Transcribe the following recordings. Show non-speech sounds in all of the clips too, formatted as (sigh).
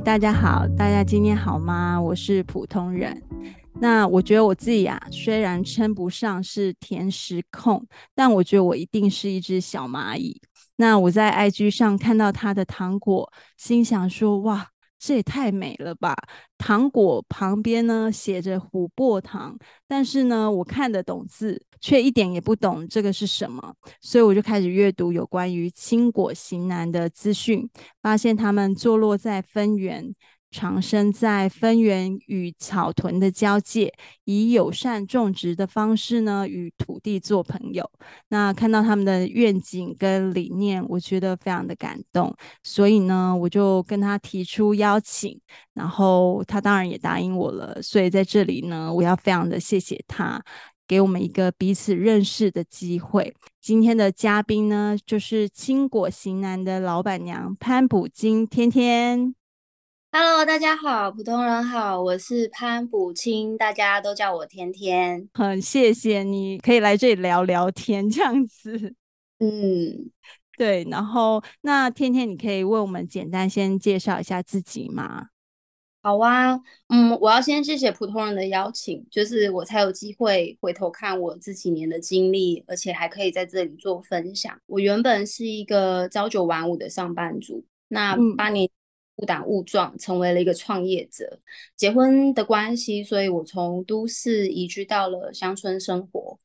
大家好，大家今天好吗？我是普通人。那我觉得我自己啊，虽然称不上是甜食控，但我觉得我一定是一只小蚂蚁。那我在 IG 上看到他的糖果，心想说：哇！这也太美了吧！糖果旁边呢写着琥珀糖，但是呢我看得懂字，却一点也不懂这个是什么，所以我就开始阅读有关于青果型男的资讯，发现他们坐落在分园。长生在分园与草屯的交界，以友善种植的方式呢，与土地做朋友。那看到他们的愿景跟理念，我觉得非常的感动，所以呢，我就跟他提出邀请，然后他当然也答应我了。所以在这里呢，我要非常的谢谢他，给我们一个彼此认识的机会。今天的嘉宾呢，就是青果型男的老板娘潘卜菁天天。Hello，大家好，普通人好，我是潘卜清，大家都叫我天天。很谢谢你可以来这里聊聊天，这样子。(laughs) 嗯，对。然后，那天天，你可以为我们简单先介绍一下自己吗？好啊，嗯，我要先谢谢普通人的邀请，就是我才有机会回头看我这几年的经历，而且还可以在这里做分享。我原本是一个朝九晚五的上班族，那八年。嗯误打误撞成为了一个创业者，结婚的关系，所以我从都市移居到了乡村生活。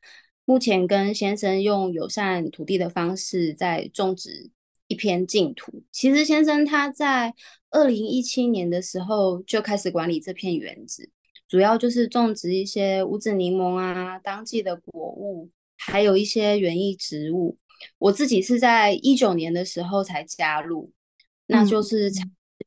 目前跟先生用友善土地的方式在种植一片净土。其实先生他在二零一七年的时候就开始管理这片园子，主要就是种植一些无籽柠檬啊、当季的果物，还有一些园艺植物。我自己是在一九年的时候才加入，那就是。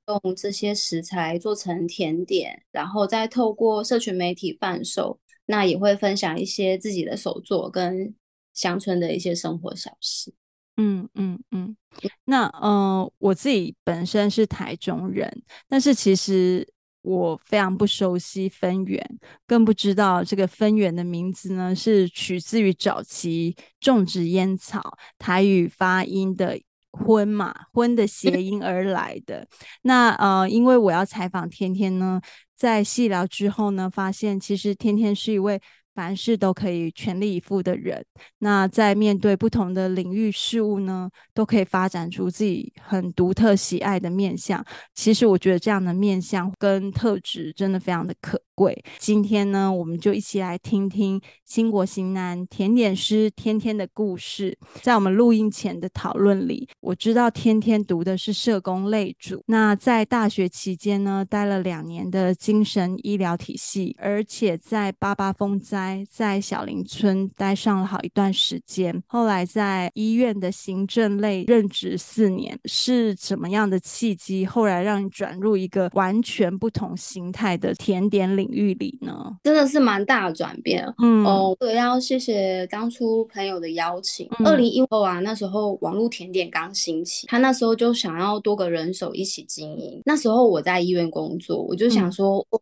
用这些食材做成甜点，然后再透过社群媒体贩售，那也会分享一些自己的手作跟乡村的一些生活小事。嗯嗯嗯。那呃，我自己本身是台中人，但是其实我非常不熟悉分园，更不知道这个分园的名字呢是取自于早期种植烟草台语发音的。婚嘛，婚的谐音而来的。那呃，因为我要采访天天呢，在细聊之后呢，发现其实天天是一位。凡事都可以全力以赴的人，那在面对不同的领域事物呢，都可以发展出自己很独特喜爱的面相。其实我觉得这样的面相跟特质真的非常的可贵。今天呢，我们就一起来听听新国型男甜点师天天的故事。在我们录音前的讨论里，我知道天天读的是社工类组，那在大学期间呢，待了两年的精神医疗体系，而且在八八风灾。在小林村待上了好一段时间，后来在医院的行政类任职四年，是怎么样的契机，后来让你转入一个完全不同形态的甜点领域里呢？真的是蛮大的转变。嗯哦，我要谢谢当初朋友的邀请。二零一五啊，那时候网络甜点刚兴起，他那时候就想要多个人手一起经营。那时候我在医院工作，我就想说。嗯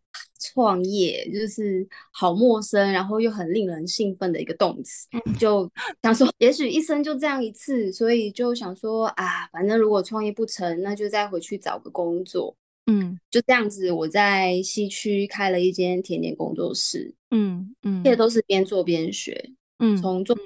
创业就是好陌生，然后又很令人兴奋的一个动词，就想说，也许一生就这样一次，所以就想说啊，反正如果创业不成，那就再回去找个工作。嗯，就这样子，我在西区开了一间甜点工作室。嗯嗯，这些都是边做边学。嗯，从做。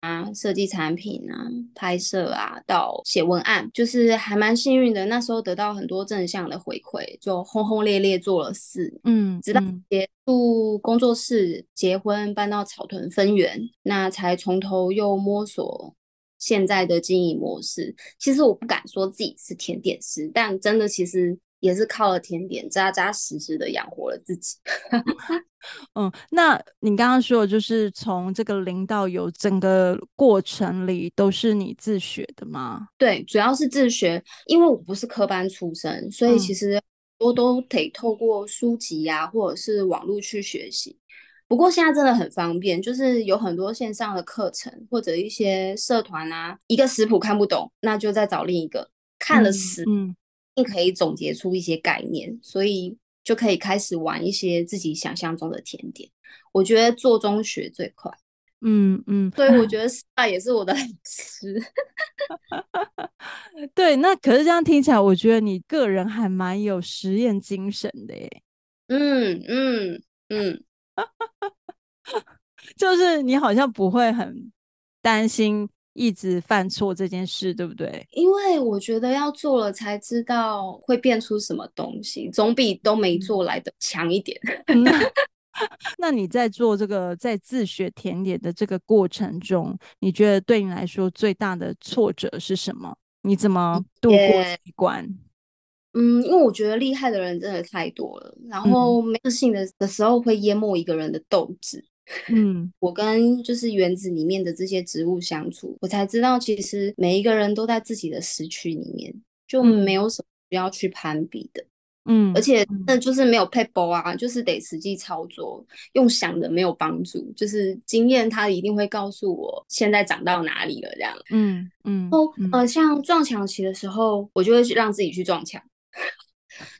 啊，设计产品啊，拍摄啊，到写文案，就是还蛮幸运的。那时候得到很多正向的回馈，就轰轰烈烈做了事。嗯，直到结束工作室，结婚，搬到草屯分园，那才从头又摸索现在的经营模式。其实我不敢说自己是甜点师，但真的其实。也是靠了甜点，扎扎实实的养活了自己。(laughs) 嗯，那你刚刚说的就是从这个零到有，整个过程里都是你自学的吗？对，主要是自学，因为我不是科班出身，所以其实多都得透过书籍呀、啊，或者是网络去学习。不过现在真的很方便，就是有很多线上的课程或者一些社团啊，一个食谱看不懂，那就再找另一个看了食。嗯。嗯可以总结出一些概念，所以就可以开始玩一些自己想象中的甜点。我觉得做中学最快，嗯嗯，所以我觉得失败也是我的老师。(laughs) 对，那可是这样听起来，我觉得你个人还蛮有实验精神的耶。嗯嗯嗯，(laughs) 就是你好像不会很担心一直犯错这件事，对不对？因为我觉得要做了才知道会变出什么东西，总比都没做来的强一点。(laughs) 嗯 (laughs) 那你在做这个在自学甜点的这个过程中，你觉得对你来说最大的挫折是什么？你怎么度过这一关.嗯，因为我觉得厉害的人真的太多了，然后没自信的的时候会淹没一个人的斗志。嗯，我跟就是园子里面的这些植物相处，我才知道其实每一个人都在自己的时区里面，就没有什么需要去攀比的。嗯，而且那就是没有撇步啊，就是得实际操作，用想的没有帮助。就是经验，它一定会告诉我现在长到哪里了，这样。嗯嗯。哦，呃，像撞墙期的时候，我就会让自己去撞墙，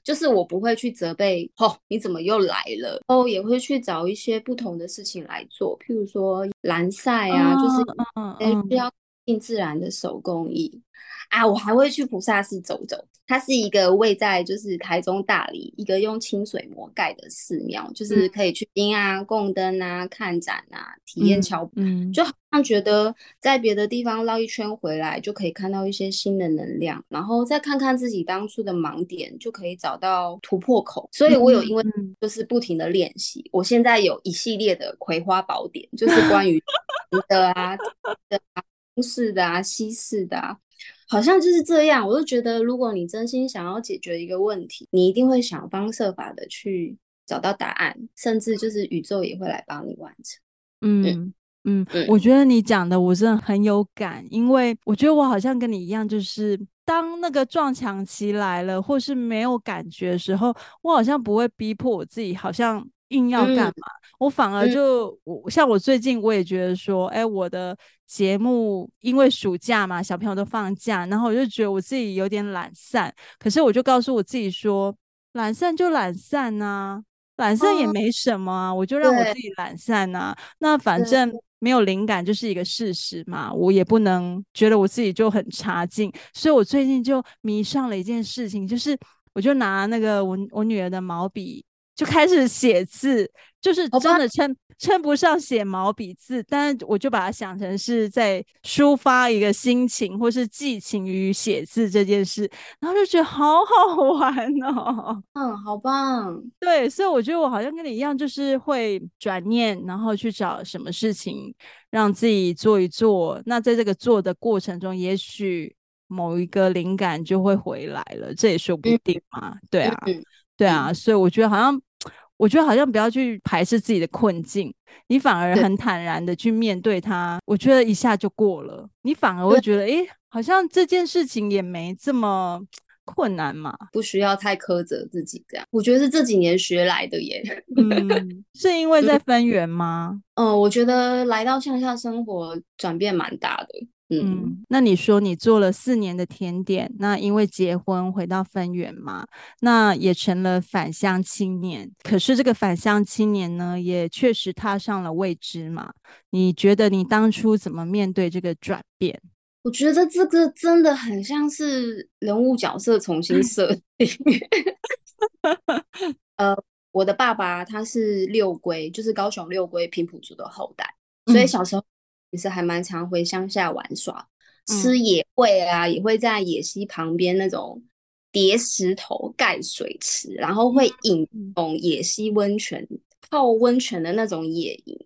就是我不会去责备，哦，你怎么又来了？哦，也会去找一些不同的事情来做，譬如说蓝赛啊，哦、就是需要近自然的手工艺。啊，我还会去菩萨寺走走。它是一个位在就是台中大理一个用清水模盖的寺庙，就是可以去听啊、供灯啊、看展啊、体验桥。嗯，就好像觉得在别的地方绕一圈回来，就可以看到一些新的能量，然后再看看自己当初的盲点，就可以找到突破口。所以我有因为就是不停的练习，我现在有一系列的葵花宝典，就是关于的啊、的啊、中式的啊、西式的啊。好像就是这样，我就觉得，如果你真心想要解决一个问题，你一定会想方设法的去找到答案，甚至就是宇宙也会来帮你完成。嗯嗯，嗯，我觉得你讲的我真的很有感，因为我觉得我好像跟你一样，就是当那个撞墙期来了，或是没有感觉的时候，我好像不会逼迫我自己，好像。硬要干嘛？嗯、我反而就像我最近我也觉得说，哎、欸，我的节目因为暑假嘛，小朋友都放假，然后我就觉得我自己有点懒散。可是我就告诉我自己说，懒散就懒散呐、啊，懒散也没什么啊，哦、我就让我自己懒散呐、啊。那反正没有灵感就是一个事实嘛，我也不能觉得我自己就很差劲。所以我最近就迷上了一件事情，就是我就拿那个我我女儿的毛笔。就开始写字，就是真的称称不上写毛笔字，但是我就把它想成是在抒发一个心情，或是寄情于写字这件事，然后就觉得好好玩哦。嗯，好棒。对，所以我觉得我好像跟你一样，就是会转念，然后去找什么事情让自己做一做。那在这个做的过程中，也许某一个灵感就会回来了，这也说不定嘛。嗯、对啊，嗯、对啊，所以我觉得好像。我觉得好像不要去排斥自己的困境，你反而很坦然的去面对它。我觉得一下就过了，你反而会觉得，诶，好像这件事情也没这么困难嘛，不需要太苛责自己。这样，我觉得是这几年学来的耶。嗯，是因为在分园吗？嗯，我觉得来到乡下生活转变蛮大的。嗯，那你说你做了四年的甜点，那因为结婚回到分园嘛，那也成了返乡青年。可是这个返乡青年呢，也确实踏上了未知嘛。你觉得你当初怎么面对这个转变？我觉得这个真的很像是人物角色重新设定。(laughs) 呃，我的爸爸他是六龟，就是高雄六龟平埔族的后代，所以小时候。其实还蛮常回乡下玩耍，吃野味啊，嗯、也会在野溪旁边那种叠石头盖水池，然后会饮那种野溪温泉泡温泉的那种野营，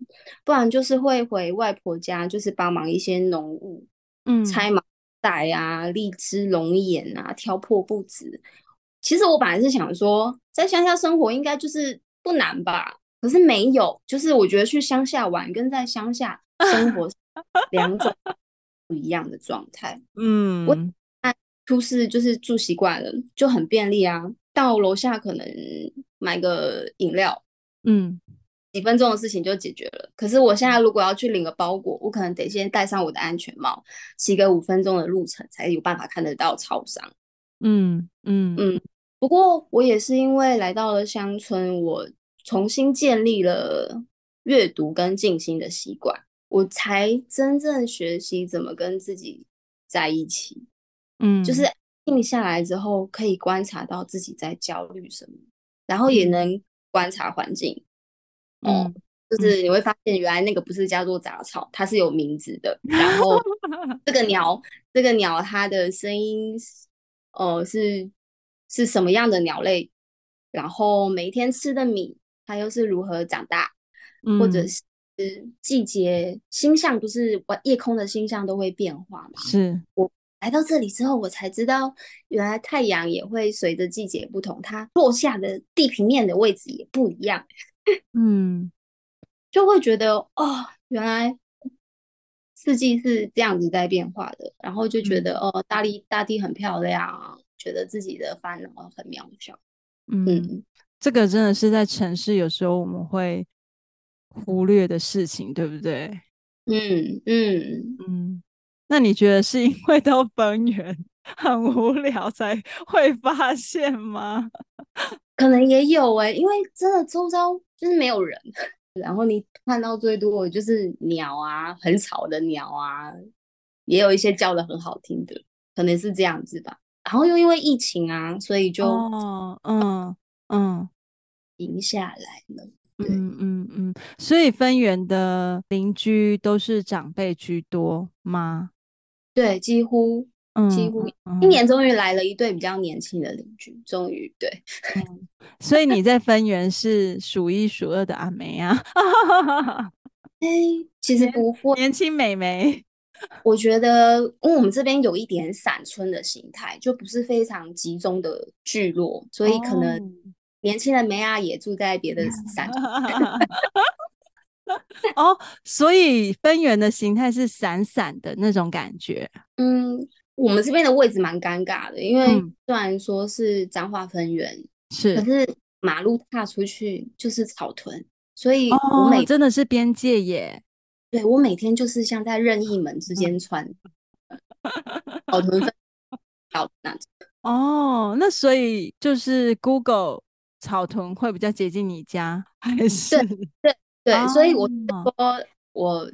不然就是会回外婆家，就是帮忙一些农务，嗯，拆麻袋啊、荔枝龙眼啊、挑破布子。其实我本来是想说，在乡下生活应该就是不难吧，可是没有，就是我觉得去乡下玩跟在乡下。生活两种不一样的状态。嗯，我在都市就是住习惯了，就很便利啊。到楼下可能买个饮料，嗯，几分钟的事情就解决了。可是我现在如果要去领个包裹，我可能得先戴上我的安全帽，骑个五分钟的路程才有办法看得到超商。嗯嗯嗯。不过我也是因为来到了乡村，我重新建立了阅读跟静心的习惯。我才真正学习怎么跟自己在一起。嗯，就是静下来之后，可以观察到自己在焦虑什么，然后也能观察环境。哦、嗯，就是你会发现，原来那个不是叫做杂草，它是有名字的。然后这个鸟，这个鸟它的声音，哦、呃，是是什么样的鸟类？然后每一天吃的米，它又是如何长大？嗯、或者是季节星象，不是夜空的星象都会变化吗？是我来到这里之后，我才知道，原来太阳也会随着季节不同，它落下的地平面的位置也不一样。(laughs) 嗯，就会觉得哦，原来四季是这样子在变化的，然后就觉得、嗯、哦，大地大地很漂亮，觉得自己的烦恼很渺小。嗯，嗯，这个真的是在城市有时候我们会忽略的事情，对不对？嗯嗯嗯。那你觉得是因为都分园很无聊才会发现吗？(laughs) 可能也有哎、欸，因为真的周遭就是没有人，然后你看到最多的就是鸟啊，很吵的鸟啊，也有一些叫的很好听的，可能是这样子吧。然后又因为疫情啊，所以就哦，嗯嗯，停下来了。嗯嗯嗯，所以分园的邻居都是长辈居多吗？对，几乎，嗯、几乎，今年终于来了一对比较年轻的邻居，终于对、嗯。(laughs) 所以你在分园是数一数二的阿梅啊？(laughs) 哎、欸，其实不会，年轻美眉。我觉得，因为我们这边有一点散村的形态，就不是非常集中的聚落，所以可能年轻的梅啊也住在别的山。(laughs) (laughs) 哦，所以分园的形态是散散的那种感觉。嗯，我们这边的位置蛮尴尬的，因为虽然说是彰化分园，是、嗯，可是马路踏出去就是草屯，所以我每、哦、真的是边界耶。对，我每天就是像在任意门之间穿，(laughs) 草屯分。哦，那所以就是 Google 草屯会比较接近你家，还是对？对对，oh. 所以我说我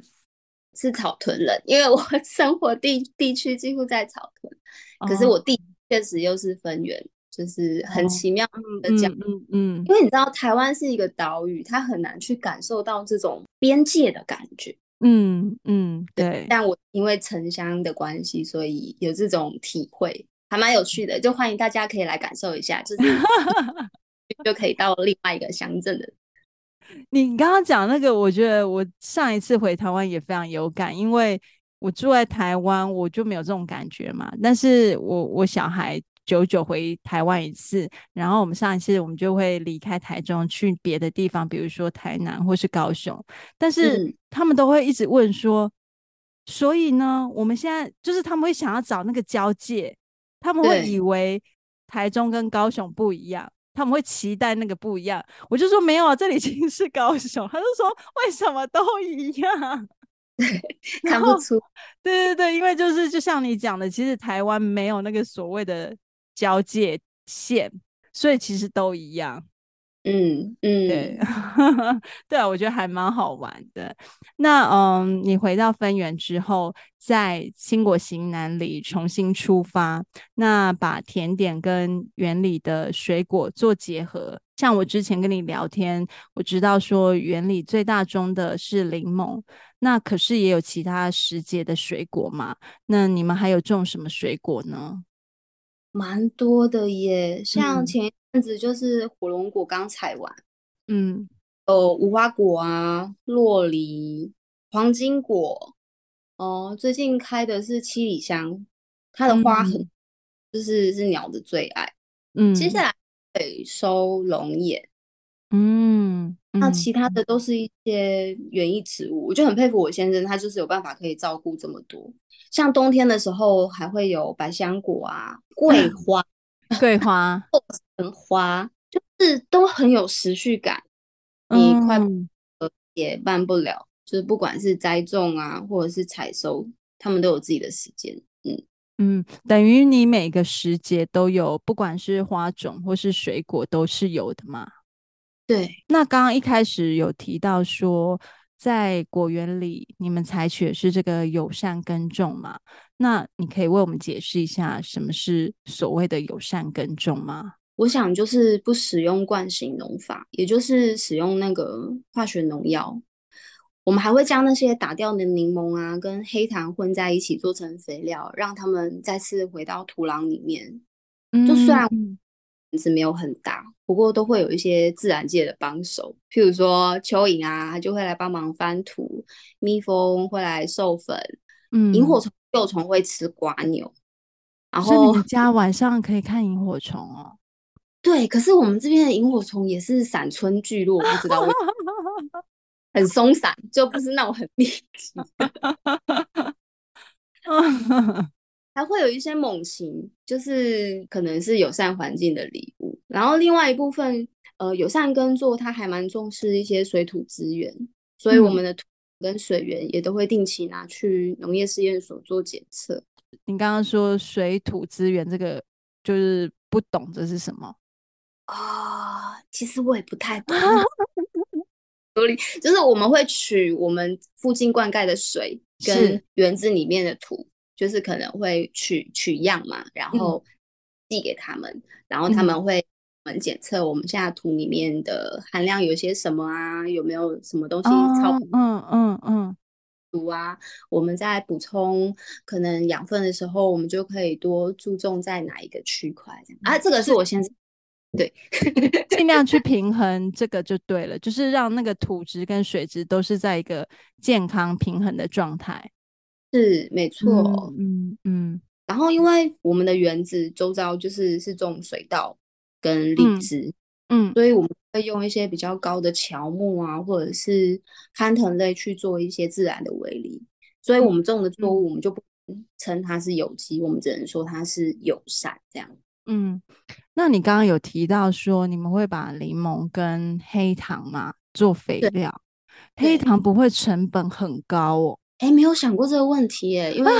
是草屯人，因为我 (laughs) 生活地地区几乎在草屯，oh. 可是我地确实又是分园，就是很奇妙的讲，嗯嗯，因为你知道台湾是一个岛屿，它很难去感受到这种边界的感觉，嗯嗯，对。但我因为城乡的关系，所以有这种体会，还蛮有趣的，就欢迎大家可以来感受一下，就是就可以到另外一个乡镇的。你刚刚讲那个，我觉得我上一次回台湾也非常有感，因为我住在台湾，我就没有这种感觉嘛。但是我我小孩久久回台湾一次，然后我们上一次我们就会离开台中去别的地方，比如说台南或是高雄，但是他们都会一直问说，嗯、所以呢，我们现在就是他们会想要找那个交界，他们会以为台中跟高雄不一样。他们会期待那个不一样，我就说没有啊，这里已经是高雄。他就说为什么都一样？(laughs) 看不出。对对对，因为就是就像你讲的，其实台湾没有那个所谓的交界线，所以其实都一样。嗯嗯，对，(laughs) 对啊，我觉得还蛮好玩的。那嗯，你回到分园之后，在倾国行南里重新出发，那把甜点跟园里的水果做结合。像我之前跟你聊天，我知道说园里最大宗的是柠檬，那可是也有其他时节的水果嘛？那你们还有种什么水果呢？蛮多的耶，像前一阵子就是火龙果刚采完，嗯，呃无花果啊、洛梨、黄金果，哦，最近开的是七里香，它的花很，嗯、就是是鸟的最爱，嗯，接下来会收龙眼，嗯。那其他的都是一些园艺植物，我就很佩服我先生，他就是有办法可以照顾这么多。像冬天的时候，还会有百香果啊、桂 (laughs) 花、桂花、后藤花，就是都很有时序感。你快也办不了，就是不管是栽种啊，或者是采收，他们都有自己的时间。嗯嗯，等于你每个时节都有，不管是花种或是水果，都是有的嘛。对，那刚刚一开始有提到说，在果园里，你们采取的是这个友善耕种嘛？那你可以为我们解释一下什么是所谓的友善耕种吗？我想就是不使用惯性农法，也就是使用那个化学农药。我们还会将那些打掉的柠檬啊，跟黑糖混在一起做成肥料，让它们再次回到土壤里面。就算园子没有很大，不过都会有一些自然界的帮手，譬如说蚯蚓啊，它就会来帮忙翻土；蜜蜂会来授粉，嗯，萤火虫幼虫会吃瓜牛。然后你们家晚上可以看萤火虫哦。(laughs) 对，可是我们这边的萤火虫也是散春聚落，不知道为什么 (laughs) 很松散，就不是那种很密集。(laughs) 还会有一些猛禽，就是可能是友善环境的礼物。然后另外一部分，呃，友善耕作，它还蛮重视一些水土资源，所以我们的土跟水源也都会定期拿去农业试验所做检测。你刚刚说水土资源这个，就是不懂这是什么？啊、哦，其实我也不太懂。就是我们会取我们附近灌溉的水跟园子里面的土，就是可能会取取样嘛，然后寄给他们，嗯、然后他们会我们检测我们现在土里面的含量有些什么啊，有没有什么东西超标？嗯嗯嗯，毒啊，我们在补充可能养分的时候，我们就可以多注重在哪一个区块这样啊？这个是我先。对，(laughs) 尽量去 (laughs) 平衡这个就对了，就是让那个土质跟水质都是在一个健康平衡的状态。是，没错。嗯嗯。嗯，然后，因为我们的园子周遭就是是种水稻跟荔枝，嗯，嗯，所以我们会用一些比较高的乔木啊，或者是攀藤类去做一些自然的围篱。所以我们种的作物，我们就不称它是有机，嗯，我们只能说它是友善这样。嗯，那你刚刚有提到说你们会把柠檬跟黑糖嘛做肥料，黑糖不会成本很高哦？哎，没有想过这个问题耶，因为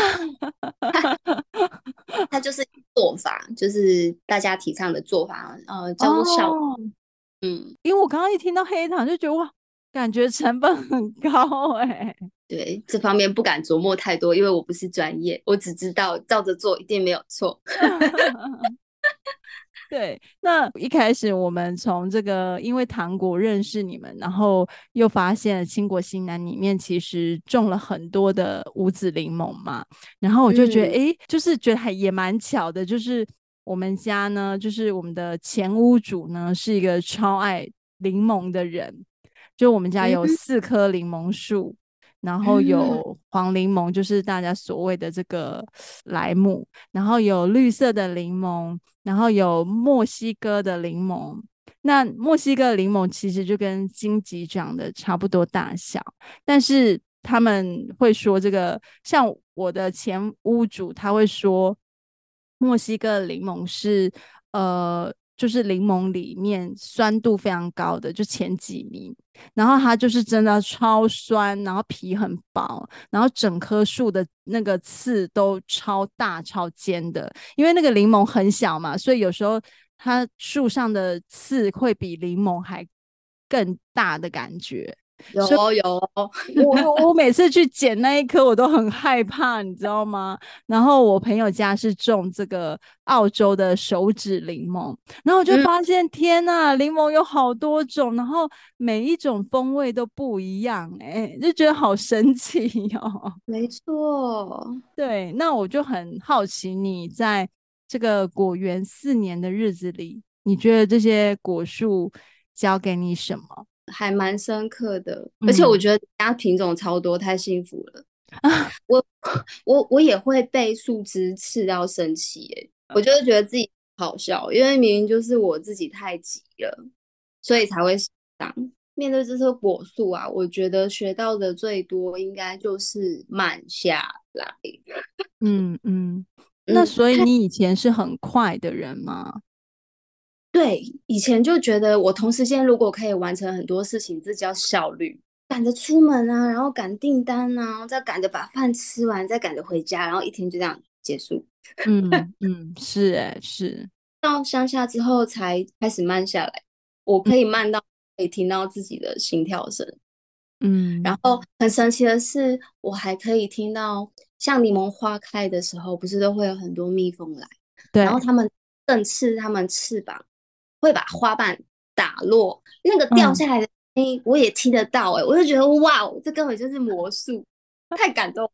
(laughs) 它就是做法，就是大家提倡的做法，呃，叫做效果。哦、嗯，因为我刚刚一听到黑糖就觉得哇，感觉成本很高哎。(laughs) 对，这方面不敢琢磨太多，因为我不是专业，我只知道照着做一定没有错。(laughs) 对，那一开始我们从这个因为糖果认识你们，然后又发现青果新南里面其实种了很多的无籽柠檬嘛，然后我就觉得，哎、嗯，就是觉得还也蛮巧的，就是我们家呢，就是我们的前屋主呢是一个超爱柠檬的人，就我们家有四棵柠檬树。嗯然后有黄柠檬，就是大家所谓的这个莱姆，然后有绿色的柠檬，然后有墨西哥的柠檬。那墨西哥的柠檬其实就跟金桔长得差不多大小，但是他们会说这个，像我的前屋主他会说，墨西哥的柠檬是呃。就是柠檬里面酸度非常高的，就前几名。然后它就是真的超酸，然后皮很薄，然后整棵树的那个刺都超大超尖的。因为那个柠檬很小嘛，所以有时候它树上的刺会比柠檬还更大的感觉。有哦有哦，我我每次去捡那一颗，我都很害怕，你知道吗？然后我朋友家是种这个澳洲的手指柠檬，然后我就发现，嗯、天呐，柠檬有好多种，然后每一种风味都不一样，哎，就觉得好神奇哦。没错，对，那我就很好奇，你在这个果园四年的日子里，你觉得这些果树教给你什么？还蛮深刻的，而且我觉得家品种超多，太幸福了。啊、(laughs) 我我我也会被树枝刺到生气耶，我就是觉得自己好笑，因为明明就是我自己太急了，所以才会伤。面对这棵果树啊，我觉得学到的最多应该就是慢下来。(laughs) 嗯嗯，那所以你以前是很快的人吗？对，以前就觉得我同时间如果可以完成很多事情，这叫效率。赶着出门啊，然后赶订单啊，再赶着把饭吃完，再赶着回家，然后一天就这样结束。(laughs) 嗯嗯，是哎，是。到乡下之后才开始慢下来，我可以慢到可以听到自己的心跳声。嗯，然后很神奇的是，我还可以听到，像柠檬花开的时候，不是都会有很多蜜蜂来，对，然后它们振翅，它们翅膀会把花瓣打落，那个掉下来的声音我也听得到、欸，哎、嗯，我就觉得哇，这根本就是魔术，太感动，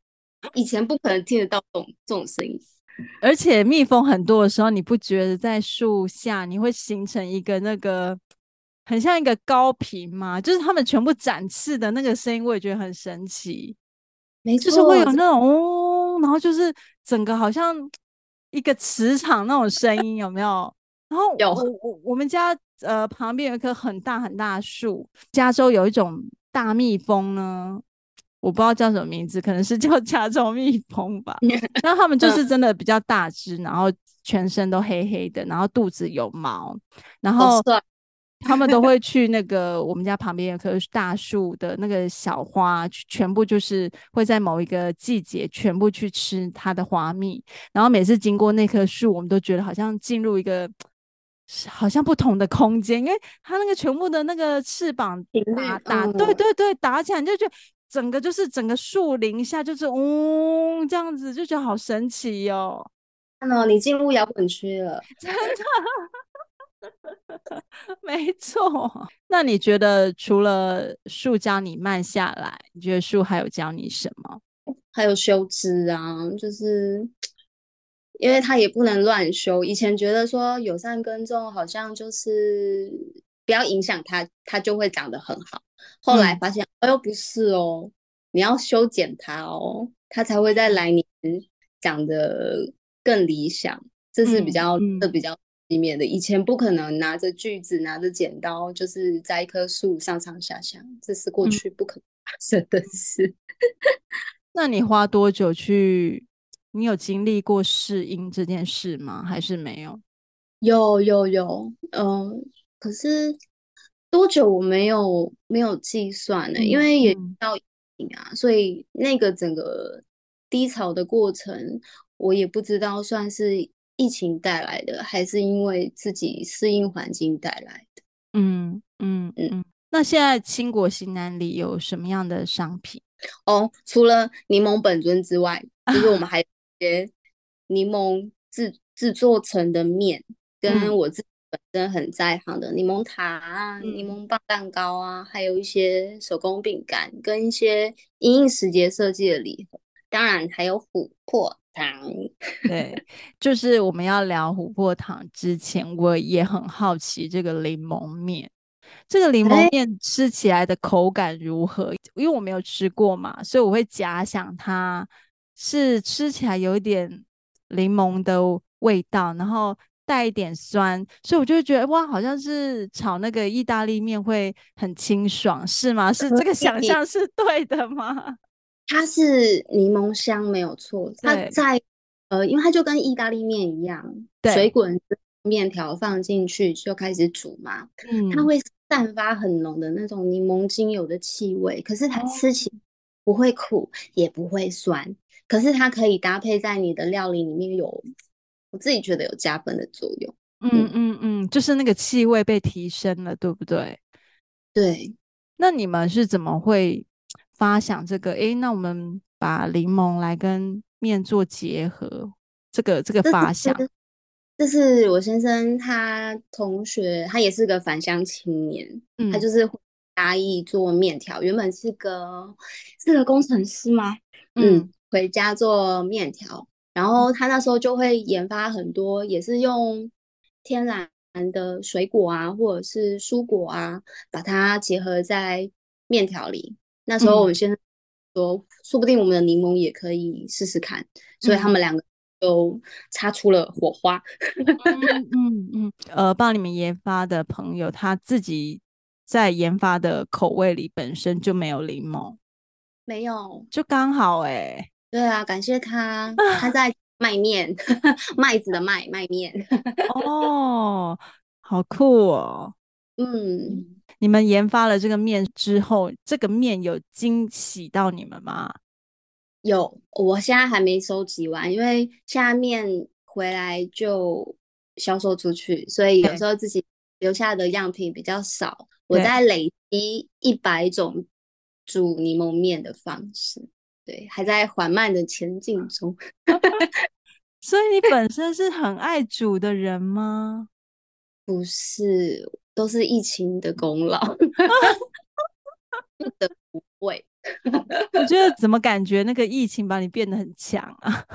以前不可能听得到这种这种声音。而且蜜蜂很多的时候，你不觉得在树下你会形成一个那个很像一个高频吗？就是它们全部展翅的那个声音，我也觉得很神奇。没错，就是会有那种嗡，然后就是整个好像一个磁场那种声音，有没有？然后有我我我们家呃旁边有一棵很大很大的树，加州有一种大蜜蜂呢。我不知道叫什么名字，可能是叫 (laughs) 加州蜜蜂吧。(laughs) 那他们就是真的比较大只，然后全身都黑黑的，然后肚子有毛，然后他们都会去那个我们家旁边有棵大树的那个小花，全部就是会在某一个季节全部去吃它的花蜜。然后每次经过那棵树，我们都觉得好像进入一个好像不同的空间，因为它那个全部的那个翅膀打打，对对对，打起来你就觉得。整个就是整个树林下就是嗡这样子，就觉得好神奇哟。看哦你进入摇滚区了，真的，(laughs) 没错。那你觉得除了树教你慢下来，你觉得树还有教你什么？还有修枝啊，就是因为它也不能乱修。以前觉得说友善耕种好像就是不要影响它，它就会长得很好。后来发现，嗯、哎呦，不是哦，你要修剪它哦，它才会在来年长得更理想。这是比较、嗯、这比较里面的。以前不可能拿着锯子、拿着剪刀，就是在一棵树上上下下，这是过去不可能发生的事。嗯、(laughs) 那你花多久去？你有经历过适应这件事吗？还是没有？有有有，嗯、呃，可是。多久我没有没有计算呢？因为也到啊，所以那个整个低潮的过程，我也不知道算是疫情带来的，还是因为自己适应环境带来的。嗯嗯嗯。那现在倾国新南里有什么样的商品？哦，除了柠檬本尊之外，就是我们还些柠檬制制作成的面，跟我自己。本身很在行的柠檬塔啊，柠檬棒蛋糕啊，还有一些手工饼干，跟一些因应时节设计的礼盒，当然还有琥珀糖。(laughs) 对，就是我们要聊琥珀糖之前，我也很好奇这个柠檬面，这个柠檬面吃起来的口感如何？因为我没有吃过嘛，所以我会假想它是吃起来有一点柠檬的味道，然后。带一点酸，所以我就会觉得哇，好像是炒那个意大利面会很清爽，是吗？是这个想 (laughs) 象是对的吗？(laughs) 它是柠檬香没有错，它在呃，因为它就跟意大利面一样，水滚面条放进去就开始煮嘛，嗯，它会散发很浓的那种柠檬精油的气味，可是它吃起不会苦，也不会酸，可是它可以搭配在你的料理里面有。我自己觉得有加分的作用，嗯嗯嗯，就是那个气味被提升了，对不对？对。那你们是怎么会发想这个？诶，那我们把柠檬来跟面做结合，这个这个发想。这是我先生他同学，他也是个返乡青年，嗯、他就是嘉义做面条，原本是个是个工程师吗？嗯，嗯回家做面条。然后他那时候就会研发很多，也是用天然的水果啊，或者是蔬果啊，把它结合在面条里。那时候我们先说，嗯、说不定我们的柠檬也可以试试看。所以他们两个都擦出了火花。嗯嗯嗯，呃，帮你们研发的朋友，他自己在研发的口味里本身就没有柠檬，没有，就刚好哎、欸。对啊，感谢他，(laughs) 他在卖面，(laughs) 麦子的麦卖面。(laughs) 哦，好酷哦。嗯，你们研发了这个面之后，这个面有惊喜到你们吗？有，我现在还没收集完，因为下面回来就销售出去，所以有时候自己留下的样品比较少。我在累积一百种煮柠檬面的方式。对，还在缓慢的前进 (laughs) 中。(laughs) 所以你本身是很爱煮的人吗？不是，都是疫情的功劳。不得不会。我觉得怎么感觉那个疫情把你变得很强啊？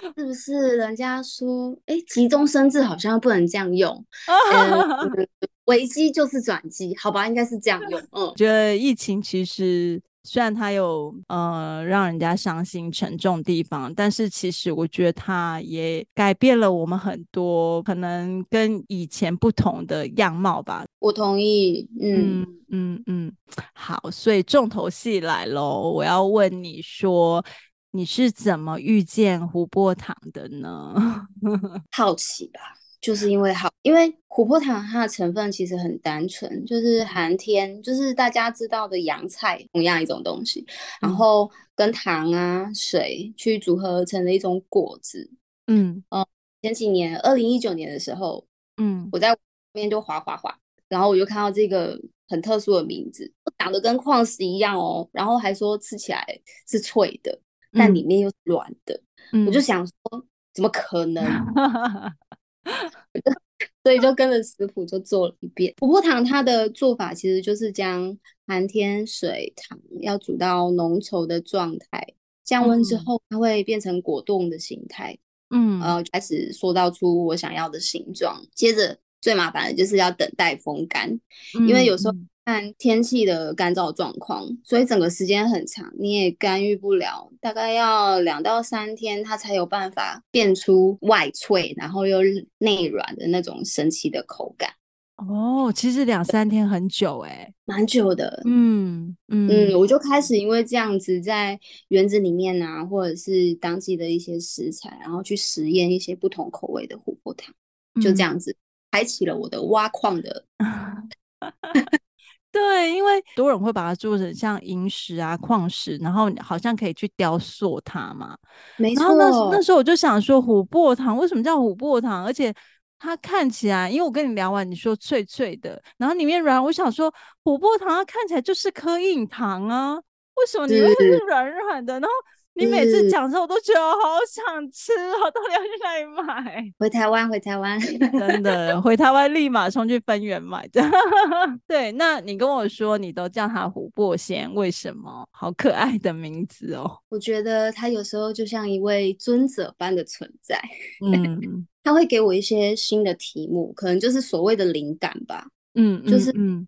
(laughs) 是不是？人家说，哎，急中生智好像不能这样用。嗯，危机就是转机，好吧，应该是这样用。嗯，觉得疫情其实。虽然它有呃让人家伤心沉重的地方，但是其实我觉得它也改变了我们很多，可能跟以前不同的样貌吧。我同意，嗯嗯嗯嗯。好，所以重头戏来喽，我要问你说，你是怎么遇见胡波糖的呢？(laughs) 好奇吧。就是因为好，因为琥珀糖它的成分其实很单纯，就是寒天，就是大家知道的洋菜同样一种东西，然后跟糖啊、水去组合而成的一种果子。嗯，哦、呃，前几年，二零一九年的时候，嗯，我在那边就滑滑滑，然后我就看到这个很特殊的名字，长得跟矿石一样哦，然后还说吃起来是脆的，但里面又是软的，嗯、我就想说，怎么可能？(laughs) (laughs) 所以就跟着食谱就做了一遍。琥珀糖它的做法其实就是将寒天水糖要煮到浓稠的状态，降温之后它会变成果冻的形态，嗯，然后开始塑造出我想要的形状。接着最麻烦的就是要等待风干，因为有时候。看天气的干燥状况，所以整个时间很长，你也干预不了，大概要两到三天，它才有办法变出外脆，然后又内软的那种神奇的口感。哦，其实两三天很久哎，蛮久的。嗯嗯嗯，我就开始因为这样子，在园子里面啊，或者是当季的一些食材，然后去实验一些不同口味的琥珀糖，就这样子开启了我的挖矿的。(laughs) 对，因为多人会把它做成像萤石啊、矿石，然后好像可以去雕塑它嘛。没错。然后那那时候我就想说，琥珀糖为什么叫琥珀糖？而且它看起来，因为我跟你聊完，你说脆脆的，然后里面软，我想说琥珀糖它看起来就是颗硬糖啊，为什么里面是软软的？然后。你每次讲之后，我都觉得我好想吃，我到底要去哪里买？回台湾，回台湾，真的 (laughs) 回台湾，立马冲去分园买的。(laughs) 对，那你跟我说，你都叫它琥珀仙，为什么？好可爱的名字哦！我觉得它有时候就像一位尊者般的存在。(laughs) 嗯，他会给我一些新的题目，可能就是所谓的灵感吧。嗯，就是嗯。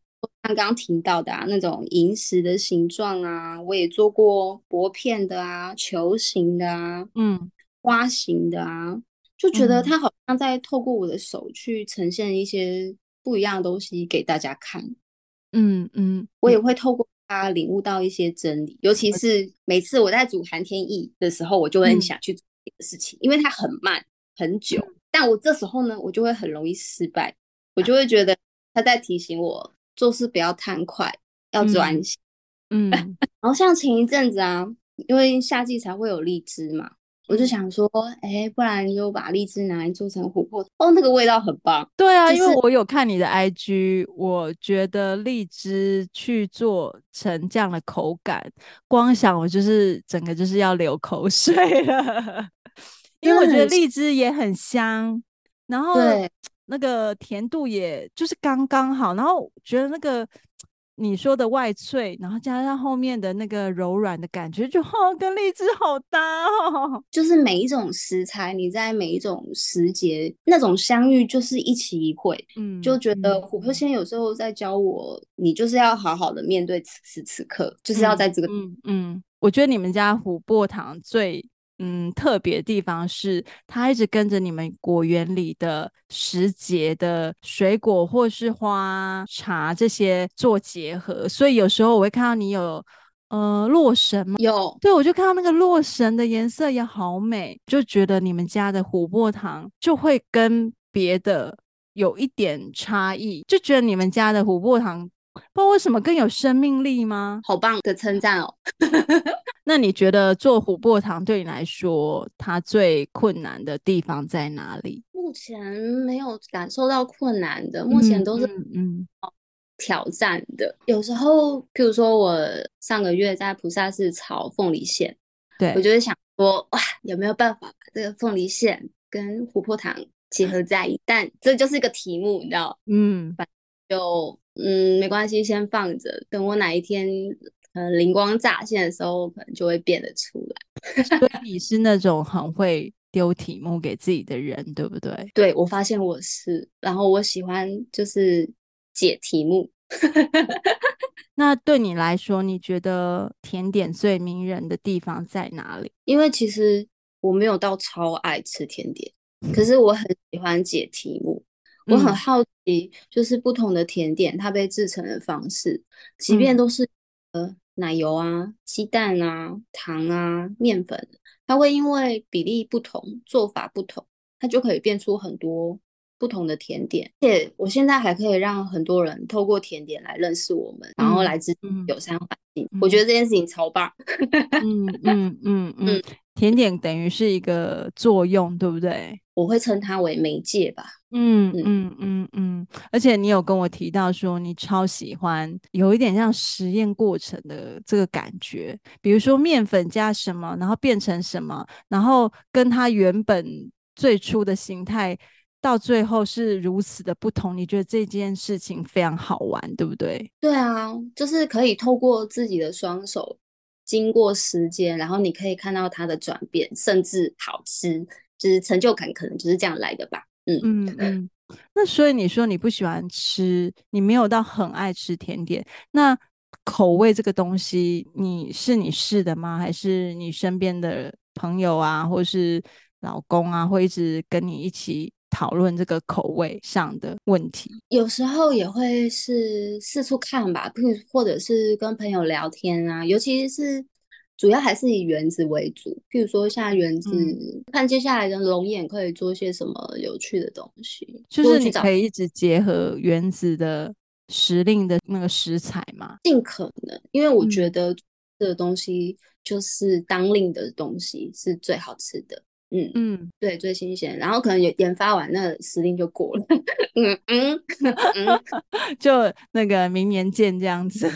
刚刚提到的啊，那种银石的形状啊，我也做过薄片的啊，球形的啊，嗯，花形的啊，就觉得它好像在透过我的手去呈现一些不一样的东西给大家看。嗯嗯，我也会透过它领悟到一些真理，尤其是每次我在煮寒天意的时候，我就会很想去做这个事情，嗯，因为它很慢很久，嗯，但我这时候呢，我就会很容易失败，我就会觉得他在提醒我。做事不要贪快，要专心。嗯，嗯然后像前一阵子啊，因为夏季才会有荔枝嘛，我就想说，哎、欸，不然就把荔枝拿来做成琥珀哦，那个味道很棒。对啊，就是、因为我有看你的 IG，我觉得荔枝去做成这样的口感，光想我就是整个就是要流口水了，(laughs) 因为我觉得荔枝也很香，然后对。那个甜度也就是刚刚好，然后觉得那个你说的外脆，然后加上后面的那个柔软的感觉，就好跟荔枝好搭哦。就是每一种食材，你在每一种时节那种相遇，就是一期一会。嗯，就觉得琥珀仙有时候在教我，你就是要好好的面对此时此刻，就是要在这个嗯嗯，我觉得你们家琥珀糖最。嗯，特别的地方是，它一直跟着你们果园里的时节的水果或是花茶这些做结合，所以有时候我会看到你有呃洛神吗？有，对，我就看到那个洛神的颜色也好美，就觉得你们家的琥珀糖就会跟别的有一点差异，就觉得你们家的琥珀糖。不知道为什么更有生命力吗？好棒的称赞哦！(laughs) 那你觉得做琥珀糖对你来说，它最困难的地方在哪里？目前没有感受到困难的，目前都是嗯，嗯挑战的。有时候，譬如说我上个月在菩萨寺炒凤梨馅，对，我就会想说，哇，有没有办法把这个凤梨馅跟琥珀糖结合在一起？但这就是一个题目，你知道？嗯，就嗯，没关系，先放着，等我哪一天呃灵光乍现的时候，可能就会变得出来。(laughs) 所以你是那种很会丢题目给自己的人，对不对？对，我发现我是，然后我喜欢就是解题目。(laughs) 那对你来说，你觉得甜点最迷人的地方在哪里？因为其实我没有到超爱吃甜点，可是我很喜欢解题目。嗯、我很好奇，就是不同的甜点它被制成的方式，即便都是呃奶油啊、鸡蛋啊、糖啊、面粉，它会因为比例不同、做法不同，它就可以变出很多。不同的甜点，而且我现在还可以让很多人透过甜点来认识我们，嗯、然后来自友善环境。嗯、我觉得这件事情超棒。嗯嗯嗯 (laughs) 嗯，嗯，甜点等于是一个作用，对不对？我会称它为媒介吧。嗯嗯嗯嗯，而且你有跟我提到说，你超喜欢有一点像实验过程的这个感觉，比如说面粉加什么，然后变成什么，然后跟它原本最初的形态。到最后是如此的不同，你觉得这件事情非常好玩，对不对？对啊，就是可以透过自己的双手，经过时间，然后你可以看到它的转变，甚至好吃，就是成就感可能就是这样来的吧。嗯嗯嗯。那所以你说你不喜欢吃，你没有到很爱吃甜点，那口味这个东西，你是你试的吗？还是你身边的朋友啊，或是老公啊，会一直跟你一起？讨论这个口味上的问题，有时候也会是四处看吧，或者是跟朋友聊天啊，尤其是主要还是以原子为主。譬如说像原子，嗯、看接下来的龙眼可以做些什么有趣的东西，就是你可以一直结合原子的时令的那个食材嘛，尽可能，因为我觉得这个东西就是当令的东西是最好吃的。嗯嗯，对，最新鲜，然后可能研研发完，那时令就过了。嗯嗯嗯，(laughs) 就那个明年见这样子。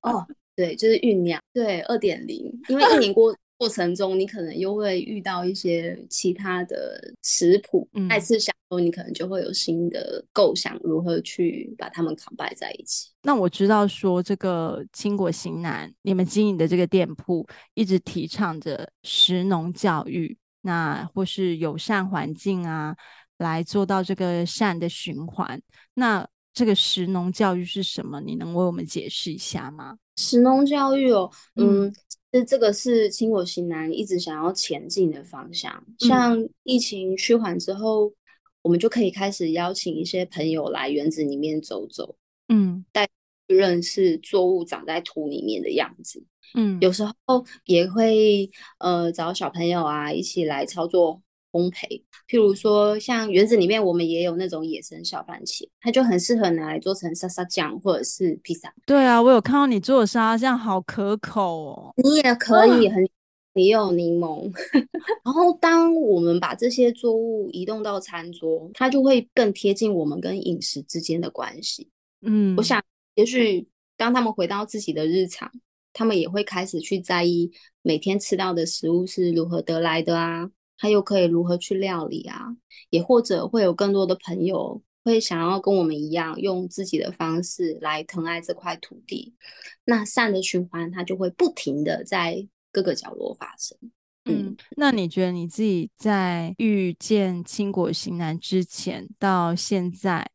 哦，对，就是酝酿，对，二点零，因为一年过过程中，你可能又会遇到一些其他的食谱，嗯、再次想说，你可能就会有新的构想，如何去把它们 combine 在一起。那我知道说，这个青果型男，你们经营的这个店铺一直提倡着食农教育。那或是友善环境啊，来做到这个善的循环。那这个食农教育是什么？你能为我们解释一下吗？食农教育哦，嗯，这、嗯、这个是青果型男一直想要前进的方向。嗯、像疫情趋缓之后，我们就可以开始邀请一些朋友来园子里面走走，嗯，带认识作物长在土里面的样子。嗯，有时候也会呃找小朋友啊一起来操作烘焙，譬如说像园子里面我们也有那种野生小番茄，它就很适合拿来做成沙沙酱或者是披萨。对啊，我有看到你做的沙沙酱好可口哦。你也可以很，你有柠檬。(laughs) 然后当我们把这些作物移动到餐桌，它就会更贴近我们跟饮食之间的关系。嗯，我想也许当他们回到自己的日常。他们也会开始去在意每天吃到的食物是如何得来的啊，他又可以如何去料理啊，也或者会有更多的朋友会想要跟我们一样，用自己的方式来疼爱这块土地，那善的循环它就会不停的在各个角落发生。嗯，那你觉得你自己在遇见青果型男之前到现在？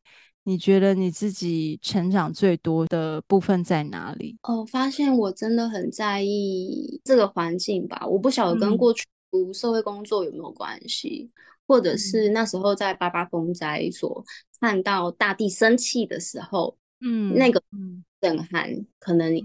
你觉得你自己成长最多的部分在哪里？哦，发现我真的很在意这个环境吧。我不晓得跟过去读社会工作有没有关系，嗯、或者是那时候在八八风灾所看到大地生气的时候，嗯，那个震撼可能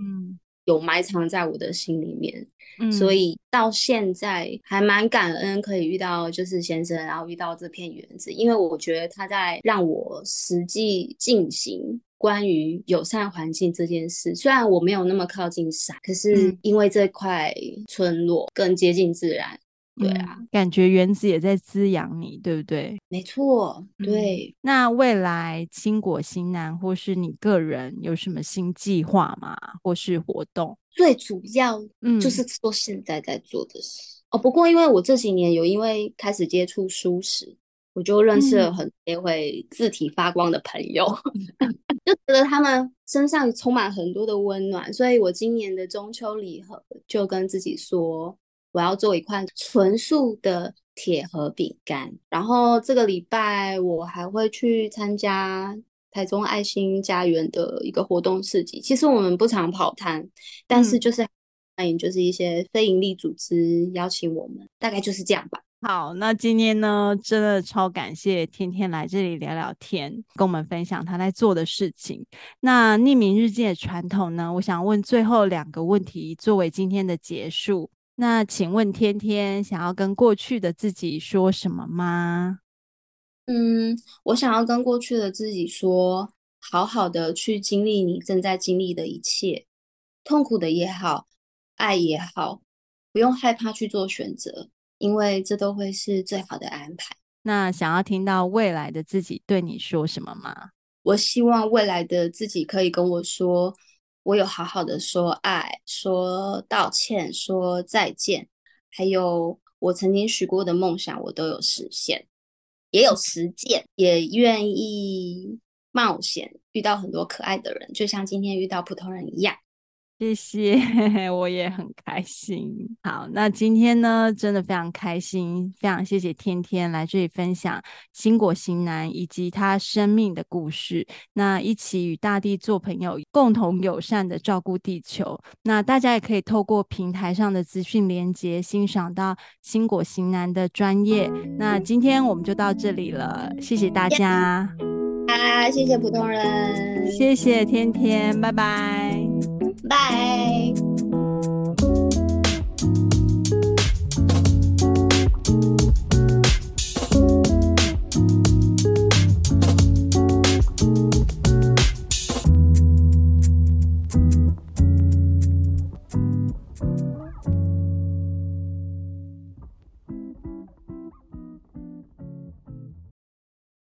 有埋藏在我的心里面。嗯、所以到现在还蛮感恩可以遇到就是先生，然后遇到这片园子，因为我觉得他在让我实际进行关于友善环境这件事。虽然我没有那么靠近山，可是因为这块村落更接近自然，对啊，嗯、感觉原子也在滋养你，对不对？没错，对。嗯、那未来新果型男或是你个人有什么新计划吗？或是活动？最主要就是做现在在做的事、嗯、哦。不过因为我这几年有因为开始接触蔬食，我就认识了很多会字体发光的朋友，嗯、(laughs) 就觉得他们身上充满很多的温暖，所以我今年的中秋礼盒就跟自己说，我要做一块纯素的铁盒饼干。然后这个礼拜我还会去参加。台中爱心家园的一个活动市集，其实我们不常跑摊，但是就是欢迎就是一些非营利组织邀请我们，大概就是这样吧。好，那今天呢，真的超感谢天天来这里聊聊天，跟我们分享他在做的事情。那匿名日记的传统呢，我想问最后两个问题作为今天的结束。那请问天天想要跟过去的自己说什么吗？嗯，我想要跟过去的自己说，好好的去经历你正在经历的一切，痛苦的也好，爱也好，不用害怕去做选择，因为这都会是最好的安排。那想要听到未来的自己对你说什么吗？我希望未来的自己可以跟我说，我有好好的说爱，说道歉，说再见，还有我曾经许过的梦想，我都有实现。也有实践，也愿意冒险，遇到很多可爱的人，就像今天遇到普通人一样。谢谢，(laughs) 我也很开心。好，那今天呢，真的非常开心，非常谢谢天天来这里分享新果型男以及他生命的故事。那一起与大地做朋友，共同友善的照顾地球。那大家也可以透过平台上的资讯连接，欣赏到新果型男的专业。那今天我们就到这里了，谢谢大家。啊，谢谢普通人，谢谢天天，拜拜。拜。